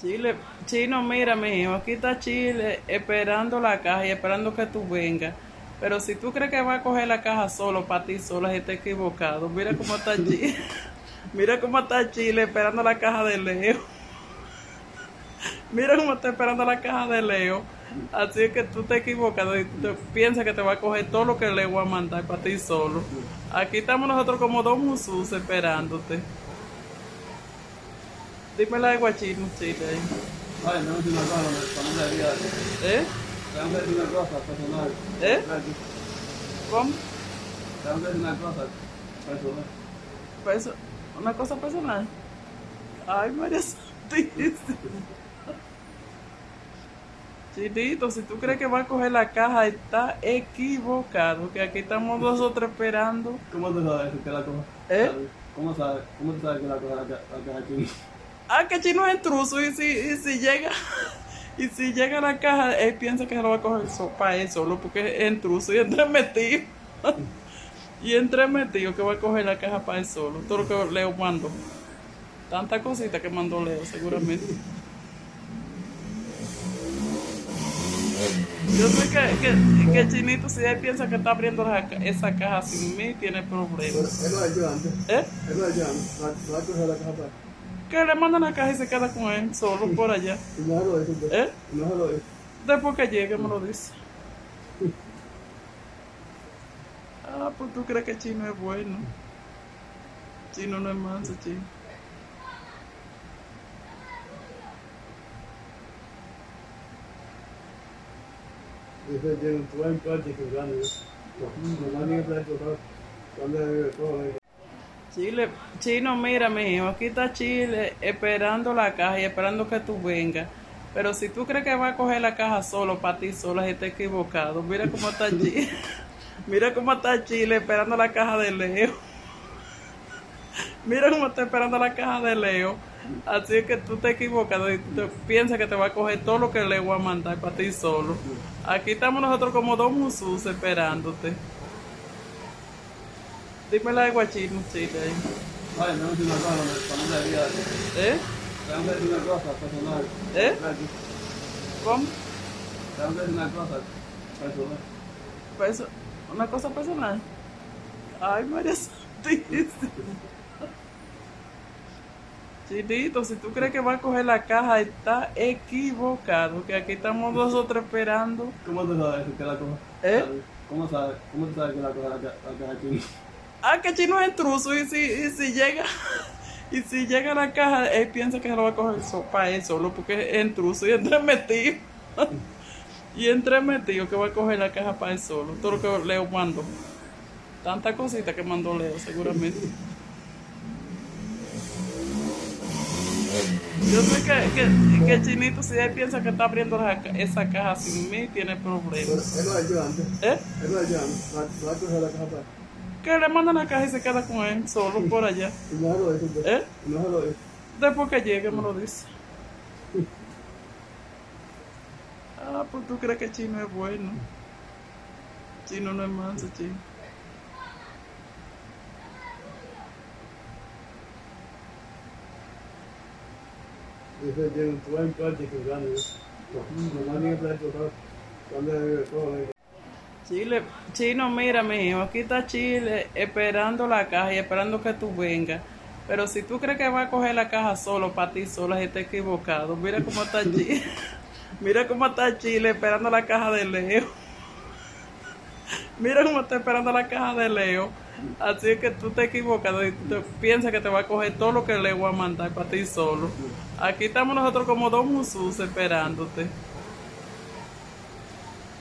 Chile, Chino, mira, mijo, aquí está Chile esperando la caja y esperando que tú vengas. Pero si tú crees que va a coger la caja solo, para ti sola, está equivocado. Mira cómo está Chile. Mira cómo está Chile esperando la caja de Leo. Mira cómo está esperando la caja de Leo. Así es que tú te equivocado y tú piensas que te va a coger todo lo que Leo va a mandar para ti solo. Aquí estamos nosotros como dos musus esperándote. Dime la de guachino, Chile. ahí. Ay, es una cosa, para no debía. ¿Eh? Tengo que decir una cosa personal. ¿Eh? ¿Cómo? Tengo que decir una cosa personal. Pues, una cosa personal. Ay, María Santísima. Chinito, si tú crees que va a coger la caja, está equivocado. Que aquí estamos nosotros esperando. ¿Cómo tú sabes que la cosa? ¿Eh? ¿Cómo sabes? ¿Cómo tú sabes que la ca- la caja aquí? Ah, que Chino es intruso y si, y si llega. Y si llega a la caja, él piensa que se lo va a coger so, para él solo porque es intruso y entremetido. y entremetido que va a coger la caja para él solo. Todo lo que Leo mandó. Tanta cosita que mandó Leo, seguramente. Yo sé que, que, que Chinito, si él piensa que está abriendo la esa caja sin mí, tiene Pero problemas. él lo hecho antes. ¿Eh? Él lo antes. No no ha cogido la caja para. Que le mandan la caja y se queda con él solo por allá. No lo dice. ¿Eh? No lo dice. Después que llegue me lo dice. Ah, pues tú crees que Chino es bueno. Chino no es manso, Chino. Dice, tiene un buen que gana. No, no ¿no? ¿Dónde vive todo? eh? Chile, Chino, mira, mijo, aquí está Chile esperando la caja y esperando que tú vengas. Pero si tú crees que va a coger la caja solo, para ti sola, está equivocado. Mira cómo está Chile. Mira cómo está Chile esperando la caja de Leo. Mira cómo está esperando la caja de Leo. Así es que tú te equivocado y tú piensas que te va a coger todo lo que Leo va a mandar para ti solo. Aquí estamos nosotros como dos musus esperándote. Dime la de guachino, Chile. ahí. Ay, no, es una cosa, para no debía. ¿Eh? Tengo que decir una cosa personal. ¿Eh? ¿Cómo? Tengo que decir una cosa personal. Pues, una cosa personal. Ay, María Santísima. Chinito, si tú crees que va a coger la caja, está equivocado. Que aquí estamos nosotros esperando. ¿Cómo tú sabes que la cosa? ¿Eh? ¿Cómo sabes? ¿Cómo tú sabes que la la ca- la caja aquí? Ah, que Chino es intruso y si, y si llega. Y si llega a la caja, él piensa que se lo va a coger so, para él solo porque es intruso y entremetido. y entremetido que va a coger la caja para él solo. Todo lo que Leo mandó. Tanta cosita que mandó Leo, seguramente. Yo sé que, que, que Chinito, si él piensa que está abriendo la esa caja sin mí, tiene problemas. él lo hecho antes. ¿Eh? Él lo hecho antes. No ha cogido la caja para. Que le mandan la caja y se queda con él solo por allá. No lo dice. pues. ¿Eh? No lo dice. Después que llegue me lo dice. Ah, pues tú crees que Chino es bueno. Chino no es manso, Chino. Dice, tiene un buen coche que gana. No, no ¿no? ¿Dónde vive todo? eh? Chile, Chino, mira, mijo, aquí está Chile esperando la caja y esperando que tú vengas. Pero si tú crees que va a coger la caja solo, para ti sola, está equivocado. Mira cómo está Chile. Mira cómo está Chile esperando la caja de Leo. Mira cómo está esperando la caja de Leo. Así es que tú te equivocado y tú piensas que te va a coger todo lo que Leo va a mandar para ti solo. Aquí estamos nosotros como dos musus esperándote.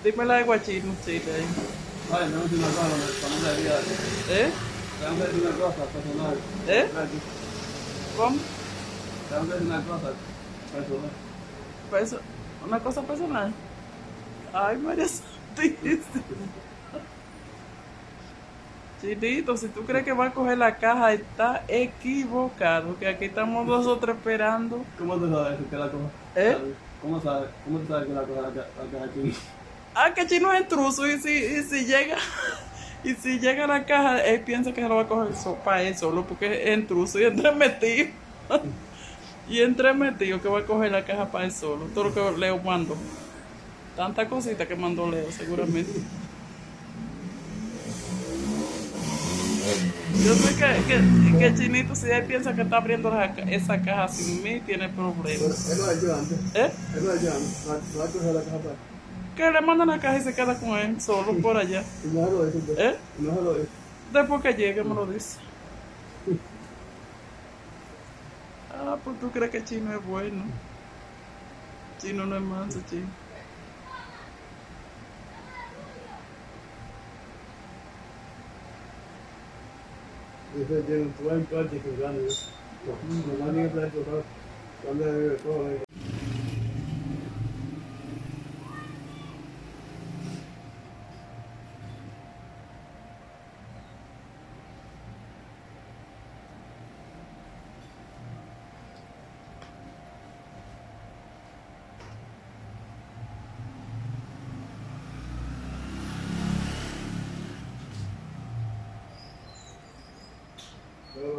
Dime la de guachino, Chile. ahí. Ay, no, una cosa, para no debía. ¿Eh? Tengo que una cosa personal. ¿Eh? ¿Cómo? Tengo que una cosa personal. Pues, una cosa personal. Ay, María Santísima. Chinito, si tú crees que va a coger la caja, está equivocado. Que aquí estamos nosotros esperando. ¿Cómo tú sabes que la cosa? ¿Eh? ¿Cómo sabes? ¿Cómo tú sabes que la cosa la ca- la caja aquí? Ah, que Chino es intruso y si, y si llega. Y si llega a la caja, él piensa que se lo va a coger so, para él solo porque es intruso y entremetido. Y entre metido que va a coger la caja para él solo. Todo lo que Leo mandó. Tanta cosita que mandó Leo, seguramente. Yo sé que, que, que Chinito, si él piensa que está abriendo la esa caja sin mí, tiene problemas. él lo hecho antes. ¿Eh? Él lo hecho antes. No ha cogido la caja para. Que le mandan la caja y se queda con él solo por allá. No se lo dice. pues. ¿Eh? No se lo dice. Después que llegue me lo dice. Ah, pues tú crees que Chino es bueno. Chino no es manso, Chino. Dice, tiene un buen coche que gana. No más tiene que traer su Cuando vive todo ahí. Pero lo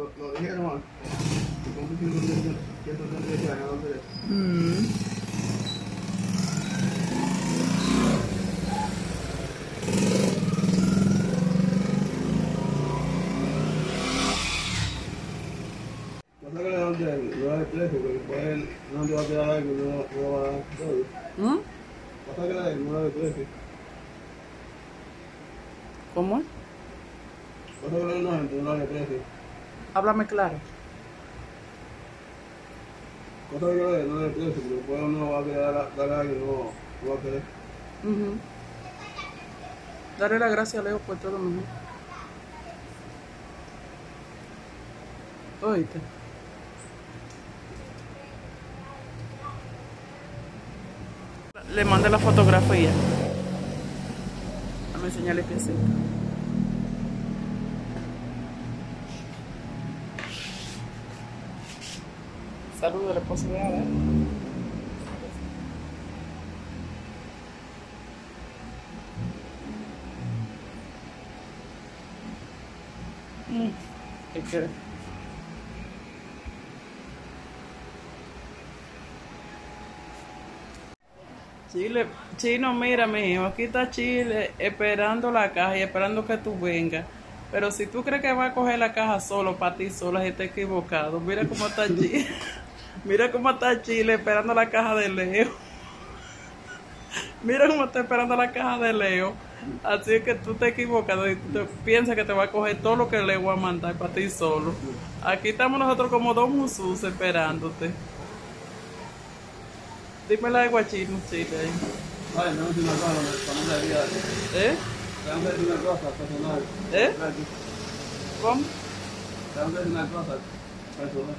dijeron antes. ¿Cómo que no tiene 136 años? ¿Dónde es? Pasa que le dan de- le dan el precio, porque después él no te va a quedar algo, no, no va no el precio. ¿Cómo es? Pasa que le dan no, no le da el precio. Háblame claro. Que le dan no le el precio, porque después uno va a quedar dar algo, no, no va a querer. Ujú. Darle la gracia a Leo por todo lo mejor. Oíste. Le mandé la fotografía. Dame enseñarle piecita. Saludos, la esposa de Ada. Mm, Chile, Chino, mira, mijo, aquí está Chile esperando la caja y esperando que tú vengas. Pero si tú crees que va a coger la caja solo para ti sola, está equivocado. Mira cómo está Chile. Mira cómo está Chile esperando la caja de Leo. Mira cómo está esperando la caja de Leo. Así es que tú te equivocado y tú piensas que te va a coger todo lo que Leo va a mandar para ti solo. Aquí estamos nosotros como dos musus esperándote. Dime la de guachino, Chile. Ay, no es una cosa, me ¿Eh? tengo que decir una cosa personal. ¿Eh? ¿Cómo? Tengo que decir una cosa personal.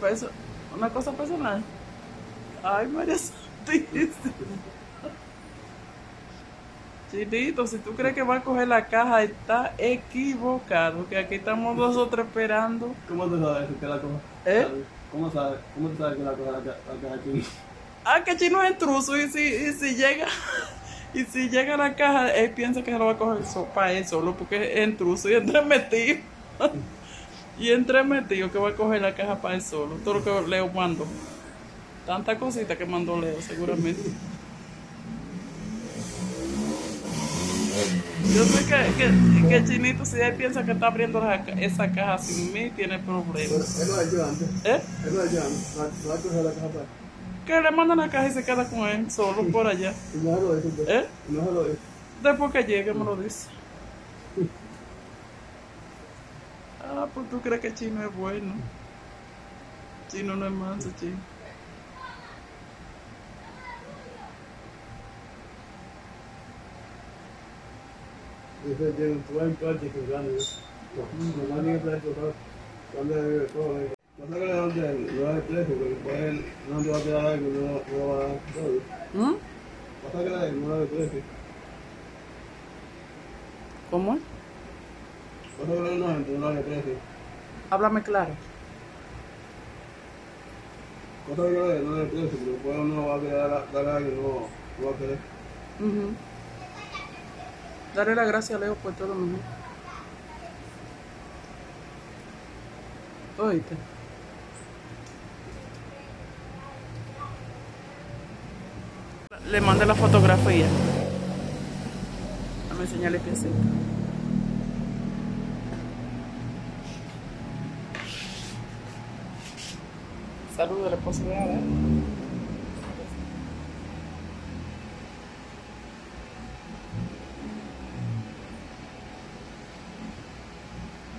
Perso- una cosa personal. Ay, María Santísima. Chinito, si tú crees que va a coger la caja, está equivocado. Que aquí estamos nosotros esperando. ¿Cómo tú sabes que la cosa? ¿Eh? ¿Cómo sabes? ¿Cómo tú sabes que la cosa la ca- la caja aquí? Ah, que Chino es intruso y si, y si llega y si llega a la caja, él piensa que se lo va a coger so, para él solo porque es intruso y entre metido. Y entre metido que va a coger la caja para él solo. Todo lo que Leo mandó. Tanta cosita que mandó Leo, seguramente. Yo sé que, que, que Chinito, si él piensa que está abriendo la esa caja sin mí, tiene problemas. él lo ha hecho antes. ¿Eh? Él lo ha hecho antes. No ha- no ha cogido la caja para. Que le mandan la caja y se queda con él solo por allá. Y no se lo dice. pues. ¿Eh? Y no se lo dice. Después que llegue me lo dice. Ah, pues tú crees que Chino es bueno. Chino no es manso, Chino. Dice, tiene buen. No que que le dan de- le dan el precio, porque después él no te va a quedar algo, no, no va a dar todo. ¿Mm? Pasa que le no precio. ¿Cómo es? Háblame claro. Cosa que yo le, no le precio, pero después uno va a querer dar a alguien, no, no va a querer. Uh -huh. Darle las gracias a Leo por todo lo mejor. Oíste. Le mandé la fotografía. Dame señales que seca. Saludos, la de Ada.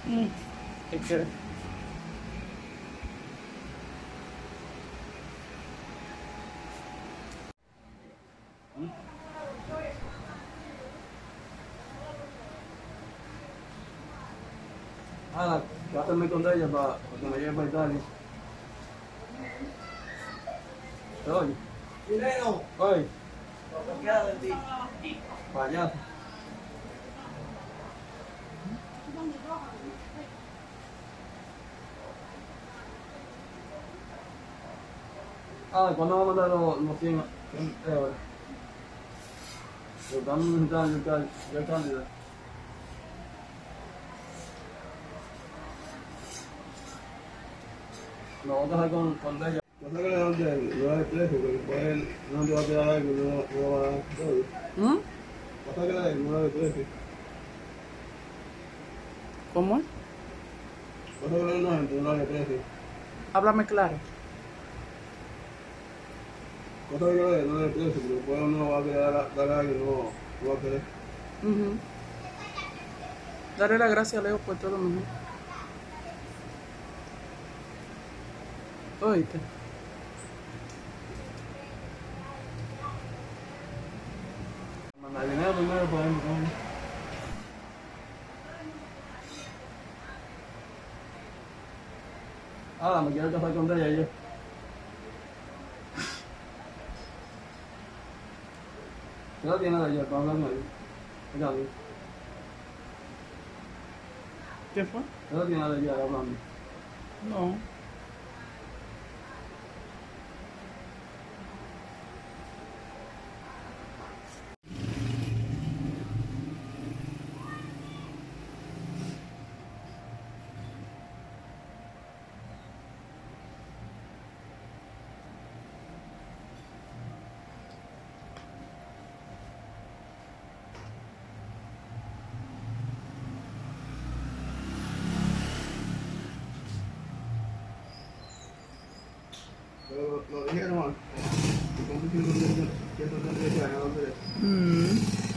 Mm, ¿qué quieres? Ah, trátame con ella para, que me lleve para Italia. ¿Te oye? Chileno, Oye, lo que queda de ti. payaso. Ah, ¿cuándo va a mandar los, los 100 100 euros? Lo estamos necesitando yo el yo el candidato. Lo vamos a dejar con, con ella. Yo sé que le dan del 9 de precio, porque después él no te va a tirar algo y no, no va a dar todo. ¿Mm? Pasa que le dan 9 de precio. ¿Cómo es? Pasa que le dan 9 de precio. Háblame claro. Cosa que le 9 de precio, porque después uno va a querer dar, dar algo y no, no va a querer. Darle las gracias a Leo por todo lo mejor. Oíste. Mandar dinero primero para él, ¿no? Ah, me quiero casar con ella yo. ¿Qué edad tiene ella para hablarme ahí? Ella, ¿Qué fue? ¿Qué edad tiene lo dijeron antes. ¿Cómo que 138 años? ¿Dónde es? Mm.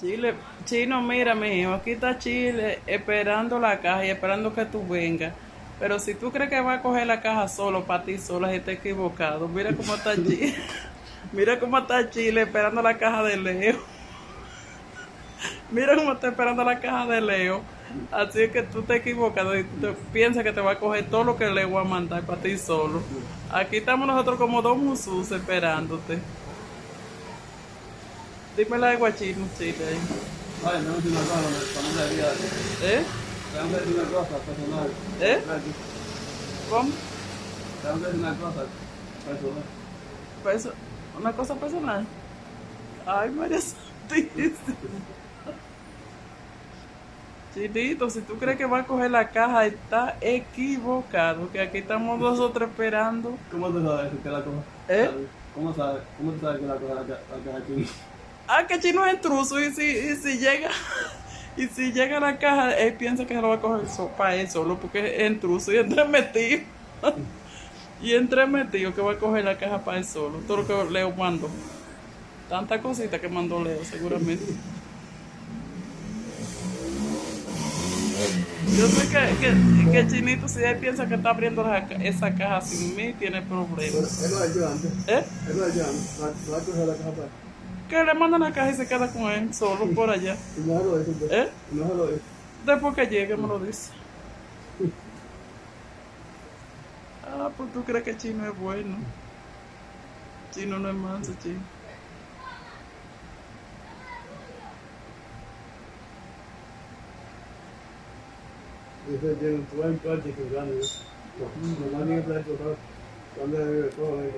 Chile, Chino, mira, mijo, aquí está Chile esperando la caja y esperando que tú vengas. Pero si tú crees que va a coger la caja solo para ti sola, está equivocado. Mira cómo está Chile. Mira cómo está Chile esperando la caja de Leo. Mira cómo está esperando la caja de Leo. Así es que tú te equivocado y tú piensas que te va a coger todo lo que Leo va a mandar para ti solo. Aquí estamos nosotros como dos musus esperándote. Dime la de guachino, Chile. Ay, no, es una cosa, diga. ¿Eh? Tengo que decir una cosa personal. ¿Eh? ¿Cómo? Tengo que decir una cosa personal. Perso- una cosa personal. Ay, María Santísima. Chinito, si tú crees que va a coger la caja, está equivocado. Que aquí estamos nosotros esperando. ¿Cómo tú sabes que la cosa? ¿Eh? ¿Cómo sabes? ¿Cómo tú sabes que la cosa la, la, la, aquí? Ah, que Chino es intruso y si, y si llega y si llega a la caja, él piensa que se lo va a coger so, para él solo porque es intruso y entre metido. Y entre metido que va a coger la caja para él solo. Todo lo que Leo mandó. Tanta cosita que mandó Leo, seguramente. Yo sé que, que, que Chinito, si él piensa que está abriendo la esa caja sin mí, tiene problemas. él lo antes. ¿Eh? Él lo ha hecho antes. No, no ha cogido la caja para él. Que le mandan la caja y se queda con él solo por allá. Y no se lo dice. pues. ¿Eh? No se lo dice. Después que llegue me lo dice. Ah, pues tú crees que Chino es bueno. Chino no es manso, Chino. Dice, un buen coche. No, su